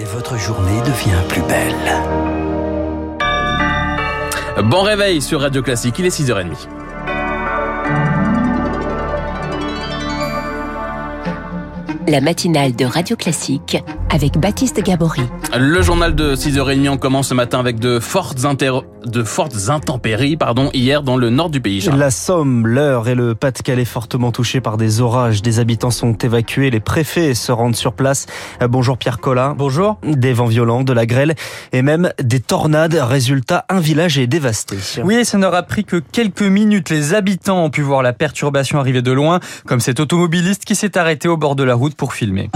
Et votre journée devient plus belle. Bon réveil sur Radio Classique, il est 6h30. La matinale de Radio Classique avec Baptiste Gabory. Le journal de 6h30, on commence ce matin avec de fortes, inter... de fortes intempéries pardon, hier dans le nord du pays. Charles. La Somme, l'Eure et le Pas-de-Calais fortement touchés par des orages. Des habitants sont évacués, les préfets se rendent sur place. Euh, bonjour Pierre Collin. Bonjour. Des vents violents, de la grêle et même des tornades. Résultat, un village est dévasté. Oui, ça n'aura pris que quelques minutes. Les habitants ont pu voir la perturbation arriver de loin, comme cet automobiliste qui s'est arrêté au bord de la route pour filmer.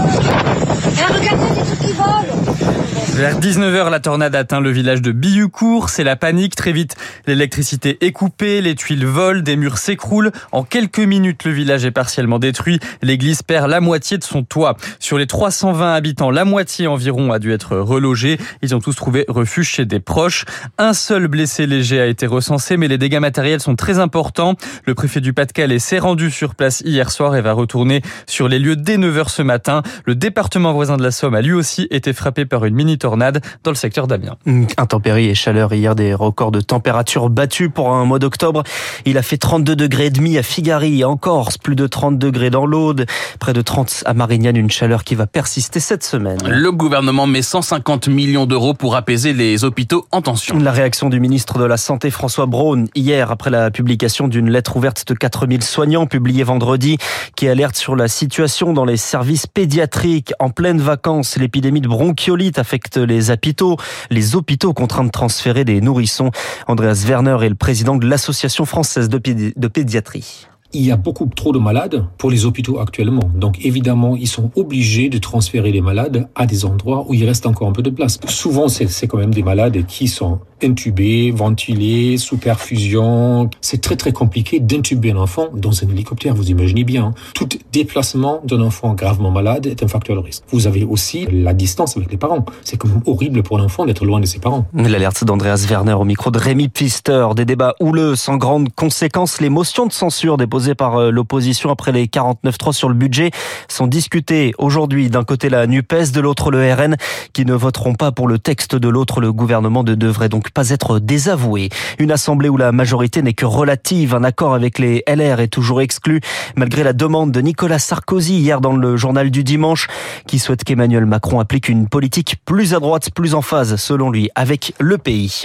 Vers 19h, la tornade atteint le village de Billucourt. C'est la panique. Très vite, l'électricité est coupée, les tuiles volent, des murs s'écroulent. En quelques minutes, le village est partiellement détruit. L'église perd la moitié de son toit. Sur les 320 habitants, la moitié environ a dû être relogée. Ils ont tous trouvé refuge chez des proches. Un seul blessé léger a été recensé, mais les dégâts matériels sont très importants. Le préfet du Pas-de-Calais s'est rendu sur place hier soir et va retourner sur les lieux dès 9h ce matin. Le département voisin de la Somme a lui aussi été frappé par une mini tornade dans le secteur d'Amiens. Intempéries et chaleur hier, des records de température battus pour un mois d'octobre. Il a fait 32 degrés et demi à Figari, en Corse, plus de 30 degrés dans l'Aude, près de 30 à Marignane, une chaleur qui va persister cette semaine. Le gouvernement met 150 millions d'euros pour apaiser les hôpitaux en tension. La réaction du ministre de la Santé François Braun hier après la publication d'une lettre ouverte de 4000 soignants publiée vendredi qui alerte sur la situation dans les services pédiatriques en pleine vacances. L'épidémie de bronchiolite affecte les hôpitaux, les hôpitaux contraints de transférer des nourrissons. Andreas Werner est le président de l'Association française de, de pédiatrie il y a beaucoup trop de malades pour les hôpitaux actuellement. Donc évidemment, ils sont obligés de transférer les malades à des endroits où il reste encore un peu de place. Souvent, c'est quand même des malades qui sont intubés, ventilés, sous perfusion. C'est très très compliqué d'intuber un enfant dans un hélicoptère, vous imaginez bien. Hein. Tout déplacement d'un enfant gravement malade est un facteur de risque. Vous avez aussi la distance avec les parents. C'est quand même horrible pour l'enfant d'être loin de ses parents. L'alerte d'Andreas Werner au micro de Rémi Pfister. Des débats houleux sans grandes conséquences. Les motions de censure déposées par euh, l'opposition après les 49-3 sur le budget sont discutées aujourd'hui. D'un côté la NUPES, de l'autre le RN, qui ne voteront pas pour le texte de l'autre. Le gouvernement ne devrait donc pas être désavoué. Une assemblée où la majorité n'est que relative. Un accord avec les LR est toujours exclu, malgré la demande de Nicolas Sarkozy hier dans le journal du dimanche, qui souhaite qu'Emmanuel Macron applique une politique plus à droite, plus en phase, selon lui, avec le pays.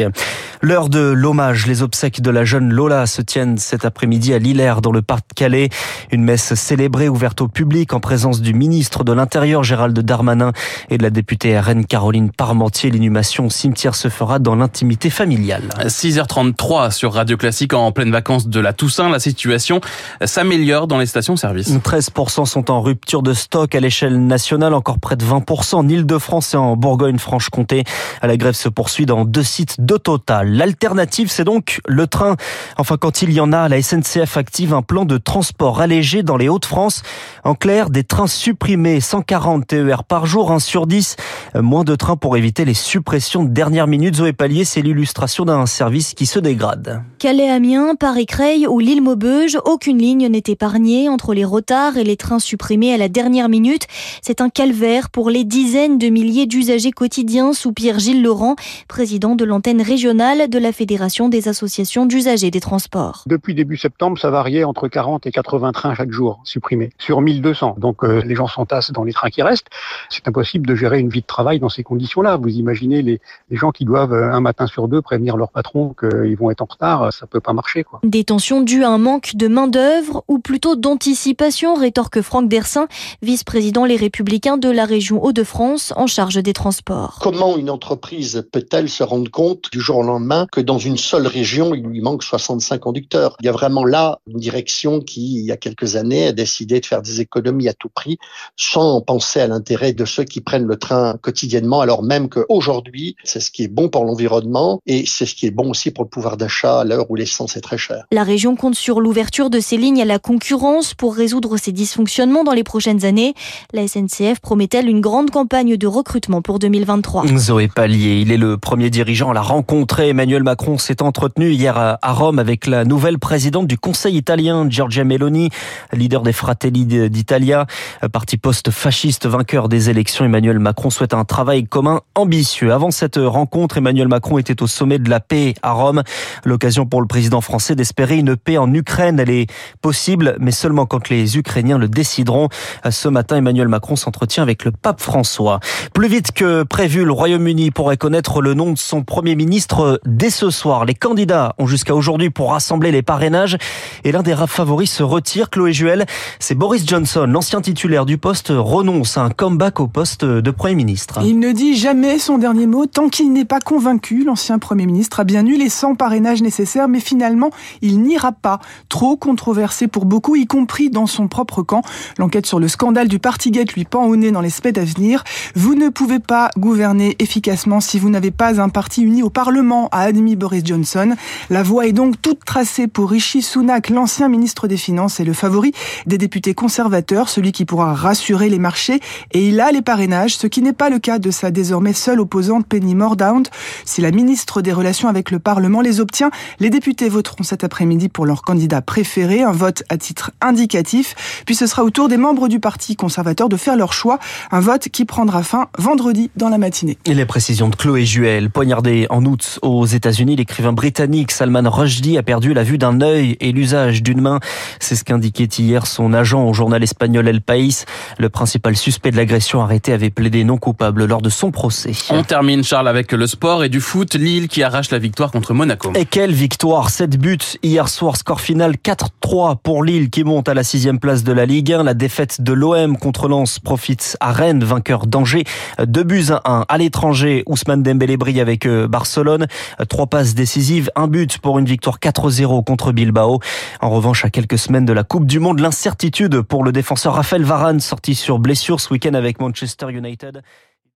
L'heure de l'hommage, les obsèques de la jeune Lola se tiennent cet après-midi à Lillers, dans le parc Calais. Une messe célébrée ouverte au public en présence du ministre de l'Intérieur Gérald Darmanin et de la députée RN Caroline Parmentier. L'inhumation au cimetière se fera dans l'intimité familiale. 6h33 sur Radio Classique en pleine vacances de la Toussaint. La situation s'améliore dans les stations-service. 13% sont en rupture de stock à l'échelle nationale, encore près de 20% en Ile-de-France et en Bourgogne-Franche-Comté. La grève se poursuit dans deux sites de total. L'alternative, c'est donc le train. Enfin, quand il y en a, la SNCF active un plan de transport allégé dans les Hauts-de-France. En clair, des trains supprimés, 140 TER par jour, 1 sur 10. Moins de trains pour éviter les suppressions de dernière minute. Zoé Pallier, c'est l'illustration d'un service qui se dégrade. Calais-Amiens, Paris-Creil ou lille Maubeuge, aucune ligne n'est épargnée entre les retards et les trains supprimés à la dernière minute. C'est un calvaire pour les dizaines de milliers d'usagers quotidiens, soupire Gilles Laurent, président de l'antenne régionale de la Fédération des associations d'usagers des transports. Depuis début septembre, ça variait entre 40 et 80 trains chaque jour supprimés sur 1200. Donc euh, les gens s'entassent dans les trains qui restent. C'est impossible de gérer une vie de travail dans ces conditions-là. Vous imaginez les, gens qui doivent euh, un matin sur deux prévenir leur patron qu'ils vont être en retard, ça peut pas marcher. Quoi. Des tensions dues à un manque de main-d'œuvre ou plutôt d'anticipation, rétorque Franck Dersin, vice-président Les Républicains de la région Hauts-de-France en charge des transports. Comment une entreprise peut-elle se rendre compte du jour au lendemain que dans une seule région, il lui manque 65 conducteurs? Il y a vraiment là une direction qui, il y a quelques années, a décidé de faire des économies à tout prix sans penser à l'intérêt de ceux qui prennent le train quotidiennement, alors même qu'aujourd'hui, c'est ce qui est bon pour l'environnement et c'est ce qui est bon aussi pour le pouvoir d'achat où l'essence est très chère. La région compte sur l'ouverture de ces lignes à la concurrence pour résoudre ces dysfonctionnements dans les prochaines années. La SNCF promet-elle une grande campagne de recrutement pour 2023 Zoé Pallier, il est le premier dirigeant à la rencontrer. Emmanuel Macron s'est entretenu hier à Rome avec la nouvelle présidente du Conseil italien, Giorgia Meloni, leader des Fratelli d'Italia, parti post-fasciste vainqueur des élections. Emmanuel Macron souhaite un travail commun ambitieux. Avant cette rencontre, Emmanuel Macron était au sommet de la paix à Rome. L'occasion pour le président français d'espérer une paix en Ukraine. Elle est possible, mais seulement quand les Ukrainiens le décideront. Ce matin, Emmanuel Macron s'entretient avec le pape François. Plus vite que prévu, le Royaume-Uni pourrait connaître le nom de son premier ministre dès ce soir. Les candidats ont jusqu'à aujourd'hui pour rassembler les parrainages et l'un des favoris se retire. Chloé Juel, c'est Boris Johnson, l'ancien titulaire du poste, renonce à un comeback au poste de Premier ministre. Il ne dit jamais son dernier mot tant qu'il n'est pas convaincu. L'ancien Premier ministre a bien eu les 100 parrainages nécessaires, mais finalement, il n'ira pas. Trop controversé pour beaucoup, y compris dans son propre camp. L'enquête sur le scandale du Partygate lui pend au nez dans les semaines à venir. Vous ne pouvez pas gouverner efficacement si vous n'avez pas un parti uni au Parlement, a admis Boris Johnson. La voie est donc toute tracée pour Rishi Sunak, l'ancien ministre des Finances et le favori des députés conservateurs, celui qui pourra rassurer les marchés. Et il a les parrainages, ce qui n'est pas le cas de sa désormais seule opposante Penny Mordaunt. Si la ministre des Relations avec le Parlement les obtient, les députés voteront cet après-midi pour leur candidat préféré, un vote à titre indicatif. Puis ce sera au tour des membres du Parti conservateur de faire leur choix, un vote qui prendra fin vendredi dans la matinée. Et les précisions de Chloé Juel, poignardé en août aux États-Unis, l'écrivain britannique Salman Rushdie a perdu la vue d'un œil et l'usage d'une main. C'est ce qu'indiquait hier son agent au journal espagnol El País. Le principal suspect de l'agression arrêté avait plaidé non coupable lors de son procès. On termine, Charles, avec le sport et du foot. Lille qui arrache la victoire contre Monaco. Et quelle victoire 7 buts hier soir, score final 4-3 pour Lille qui monte à la sixième place de la Ligue 1. La défaite de l'OM contre Lens profite à Rennes, vainqueur d'Angers. Deux buts à 1 à l'étranger. Ousmane Dembélé brille avec euh, Barcelone. Trois passes décisives, un but pour une victoire 4-0 contre Bilbao. En revanche, à quelques semaines de la Coupe du Monde, l'incertitude pour le défenseur Raphaël Varane sorti sur blessure ce week-end avec Manchester United.